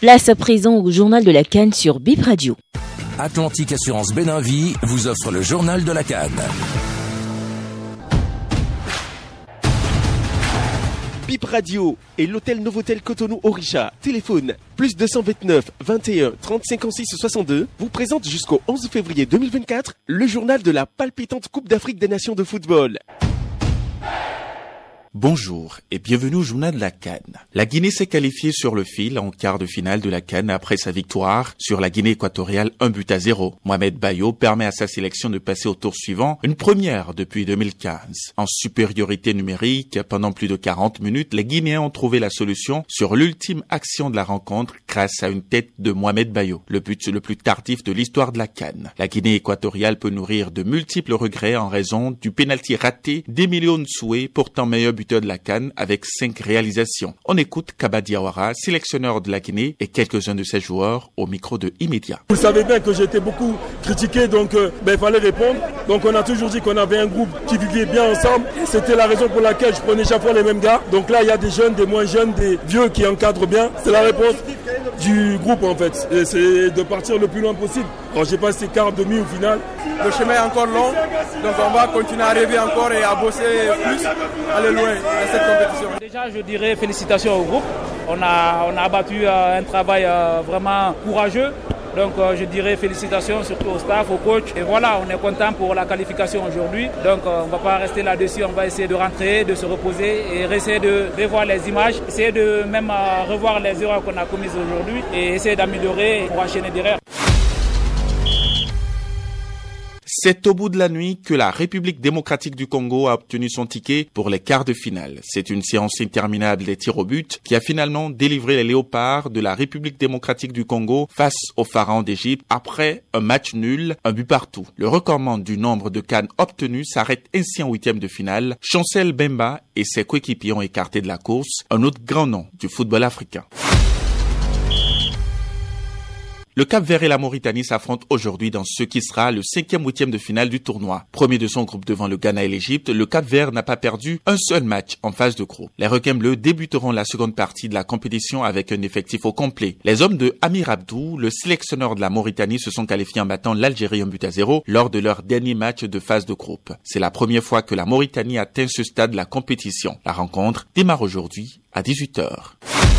Place à présent au journal de la Cannes sur Bip Radio. Atlantique Assurance Béninvie vous offre le journal de la Cannes. Bip Radio et l'hôtel Novotel Cotonou Orisha, téléphone plus 229 21 30 56 62, vous présente jusqu'au 11 février 2024 le journal de la palpitante Coupe d'Afrique des Nations de football. Bonjour et bienvenue au journal de la Cannes. La Guinée s'est qualifiée sur le fil en quart de finale de la Cannes après sa victoire sur la Guinée équatoriale un but à zéro. Mohamed Bayo permet à sa sélection de passer au tour suivant, une première depuis 2015. En supériorité numérique, pendant plus de 40 minutes, les Guinéens ont trouvé la solution sur l'ultime action de la rencontre grâce à une tête de Mohamed Bayo, le but le plus tardif de l'histoire de la Cannes. La Guinée équatoriale peut nourrir de multiples regrets en raison du pénalty raté d'Emilio Nsoué, pourtant meilleur but de la Cannes avec cinq réalisations. On écoute Kabadiawara, sélectionneur de la Guinée et quelques-uns de ses joueurs au micro de Immédiat. Vous savez bien que j'étais beaucoup critiqué, donc euh, ben, il fallait répondre. Donc on a toujours dit qu'on avait un groupe qui vivait bien ensemble. C'était la raison pour laquelle je prenais chaque fois les mêmes gars. Donc là, il y a des jeunes, des moins jeunes, des vieux qui encadrent bien. C'est la réponse du groupe en fait. Et c'est de partir le plus loin possible. Alors j'ai passé quart, demi au final. Le chemin est encore long, donc on va continuer à rêver encore et à bosser plus, aller loin dans cette compétition. Déjà, je dirais félicitations au groupe. On a, on a abattu euh, un travail euh, vraiment courageux. Donc euh, je dirais félicitations surtout au staff, au coach. Et voilà, on est content pour la qualification aujourd'hui. Donc on ne va pas rester là-dessus, on va essayer de rentrer, de se reposer et essayer de revoir les images, essayer de même revoir les erreurs qu'on a commises aujourd'hui et essayer d'améliorer pour enchaîner derrière. C'est au bout de la nuit que la République démocratique du Congo a obtenu son ticket pour les quarts de finale. C'est une séance interminable des tirs au but qui a finalement délivré les léopards de la République démocratique du Congo face aux pharaons d'Égypte après un match nul, un but partout. Le recordement du nombre de cannes obtenues s'arrête ainsi en huitième de finale. Chancel Bemba et ses coéquipiers ont écarté de la course un autre grand nom du football africain. Le Cap Vert et la Mauritanie s'affrontent aujourd'hui dans ce qui sera le cinquième huitième de finale du tournoi. Premier de son groupe devant le Ghana et l'Égypte, le Cap Vert n'a pas perdu un seul match en phase de groupe. Les requins bleus débuteront la seconde partie de la compétition avec un effectif au complet. Les hommes de Amir Abdou, le sélectionneur de la Mauritanie, se sont qualifiés en battant l'Algérie un but à zéro lors de leur dernier match de phase de groupe. C'est la première fois que la Mauritanie atteint ce stade de la compétition. La rencontre démarre aujourd'hui à 18h.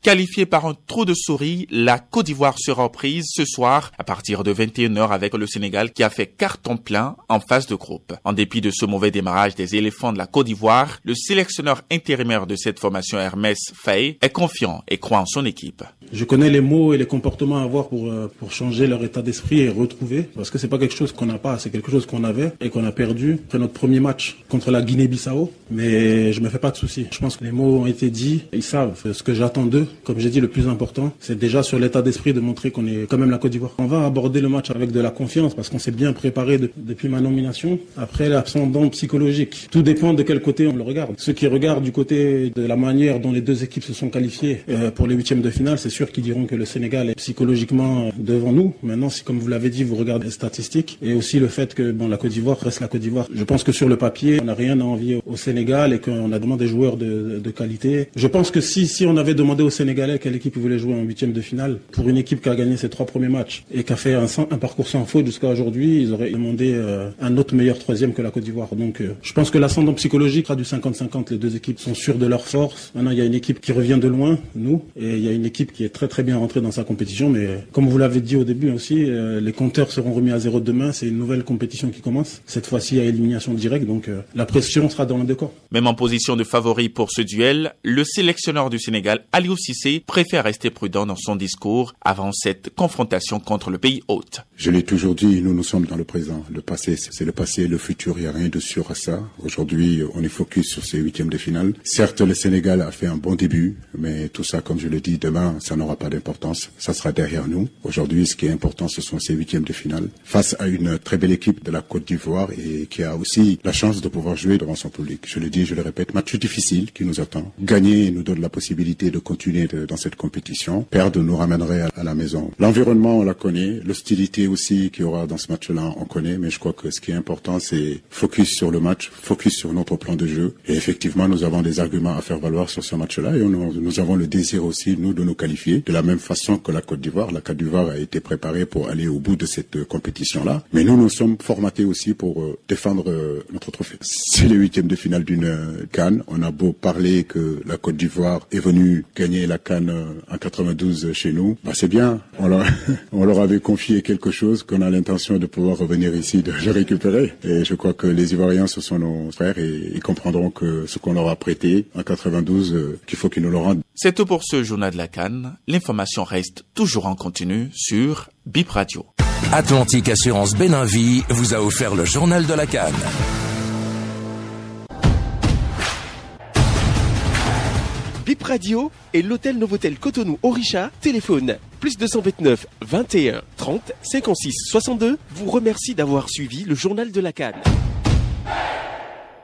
Qualifiée par un trou de souris, la Côte d'Ivoire sera prise ce soir à partir de 21h avec le Sénégal qui a fait carton plein en phase de groupe. En dépit de ce mauvais démarrage des éléphants de la Côte d'Ivoire, le sélectionneur intérimaire de cette formation Hermès Faye est confiant et croit en son équipe. Je connais les mots et les comportements à avoir pour, euh, pour changer leur état d'esprit et retrouver, parce que c'est pas quelque chose qu'on n'a pas, c'est quelque chose qu'on avait et qu'on a perdu après notre premier match contre la Guinée-Bissau. Mais je me fais pas de soucis. Je pense que les mots ont été dits, ils savent ce que j'attends d'eux comme j'ai dit, le plus important, c'est déjà sur l'état d'esprit de montrer qu'on est quand même la Côte d'Ivoire. On va aborder le match avec de la confiance parce qu'on s'est bien préparé depuis ma nomination. Après, l'absendant psychologique. Tout dépend de quel côté on le regarde. Ceux qui regardent du côté de la manière dont les deux équipes se sont qualifiées euh, pour les huitièmes de finale, c'est sûr qu'ils diront que le Sénégal est psychologiquement devant nous. Maintenant, si comme vous l'avez dit, vous regardez les statistiques et aussi le fait que bon, la Côte d'Ivoire reste la Côte d'Ivoire. Je pense que sur le papier, on n'a rien à envier au Sénégal et qu'on a demandé des joueurs de, de qualité. Je pense que si, si on avait demandé au Sénégalais quelle équipe voulait jouer en huitième de finale, pour une équipe qui a gagné ses trois premiers matchs et qui a fait un, un parcours sans faute jusqu'à aujourd'hui, ils auraient demandé euh, un autre meilleur troisième que la Côte d'Ivoire. Donc euh, je pense que l'ascendant psychologique sera du 50-50. Les deux équipes sont sûres de leur force. Maintenant, il y a une équipe qui revient de loin, nous, et il y a une équipe qui est très très bien rentrée dans sa compétition. Mais comme vous l'avez dit au début aussi, euh, les compteurs seront remis à zéro demain. C'est une nouvelle compétition qui commence. Cette fois-ci à élimination directe, donc la pression sera dans le décor. Même en position de favori pour ce duel, le sélectionneur du Sénégal, Aliou Cissé, préfère rester prudent dans son discours avant cette confrontation contre le pays hôte. Je l'ai toujours dit, nous nous sommes dans le présent. Le passé, c'est le passé, le futur, il n'y a rien de sûr à ça. Aujourd'hui, on est focus sur ces huitièmes de finale. Certes, le Sénégal a fait un bon début, mais tout ça, comme je le dis, demain, ça n'aura pas d'importance. Ça sera derrière nous. Aujourd'hui, ce qui est important, ce sont ces huitièmes de finale face à une très belle équipe de la Côte d'Ivoire et qui a aussi la chance de pouvoir jouer devant son public. Je le dis, je le répète, match difficile qui nous attend. Gagner nous donne la possibilité de continuer dans cette compétition. Perdre nous ramènerait à, la maison. L'environnement, on la connaît. L'hostilité aussi qu'il y aura dans ce match-là, on connaît. Mais je crois que ce qui est important, c'est focus sur le match, focus sur notre plan de jeu. Et effectivement, nous avons des arguments à faire valoir sur ce match-là et nous avons le désir aussi, nous, de nous de la même façon que la Côte d'Ivoire. La Côte d'Ivoire a été préparée pour aller au bout de cette compétition-là. Mais nous, nous sommes formatés aussi pour euh, défendre euh, notre trophée. C'est le huitième de finale d'une euh, Cannes. On a beau parler que la Côte d'Ivoire est venue gagner la Cannes en 92 chez nous. Bah, c'est bien. On leur, on leur avait confié quelque chose qu'on a l'intention de pouvoir revenir ici, de le récupérer. Et je crois que les Ivoiriens, ce sont nos frères et ils comprendront que ce qu'on leur a prêté en 92, qu'il faut qu'ils nous le rendent. C'est tout pour ce journal de la Cannes. L'information reste toujours en continu sur Bip Radio. Atlantique Assurance Béninvie vous a offert le journal de la Cannes. Bip Radio et l'hôtel Novotel Cotonou Orisha téléphone plus 229 21 30 56 62 vous remercie d'avoir suivi le journal de la Cannes.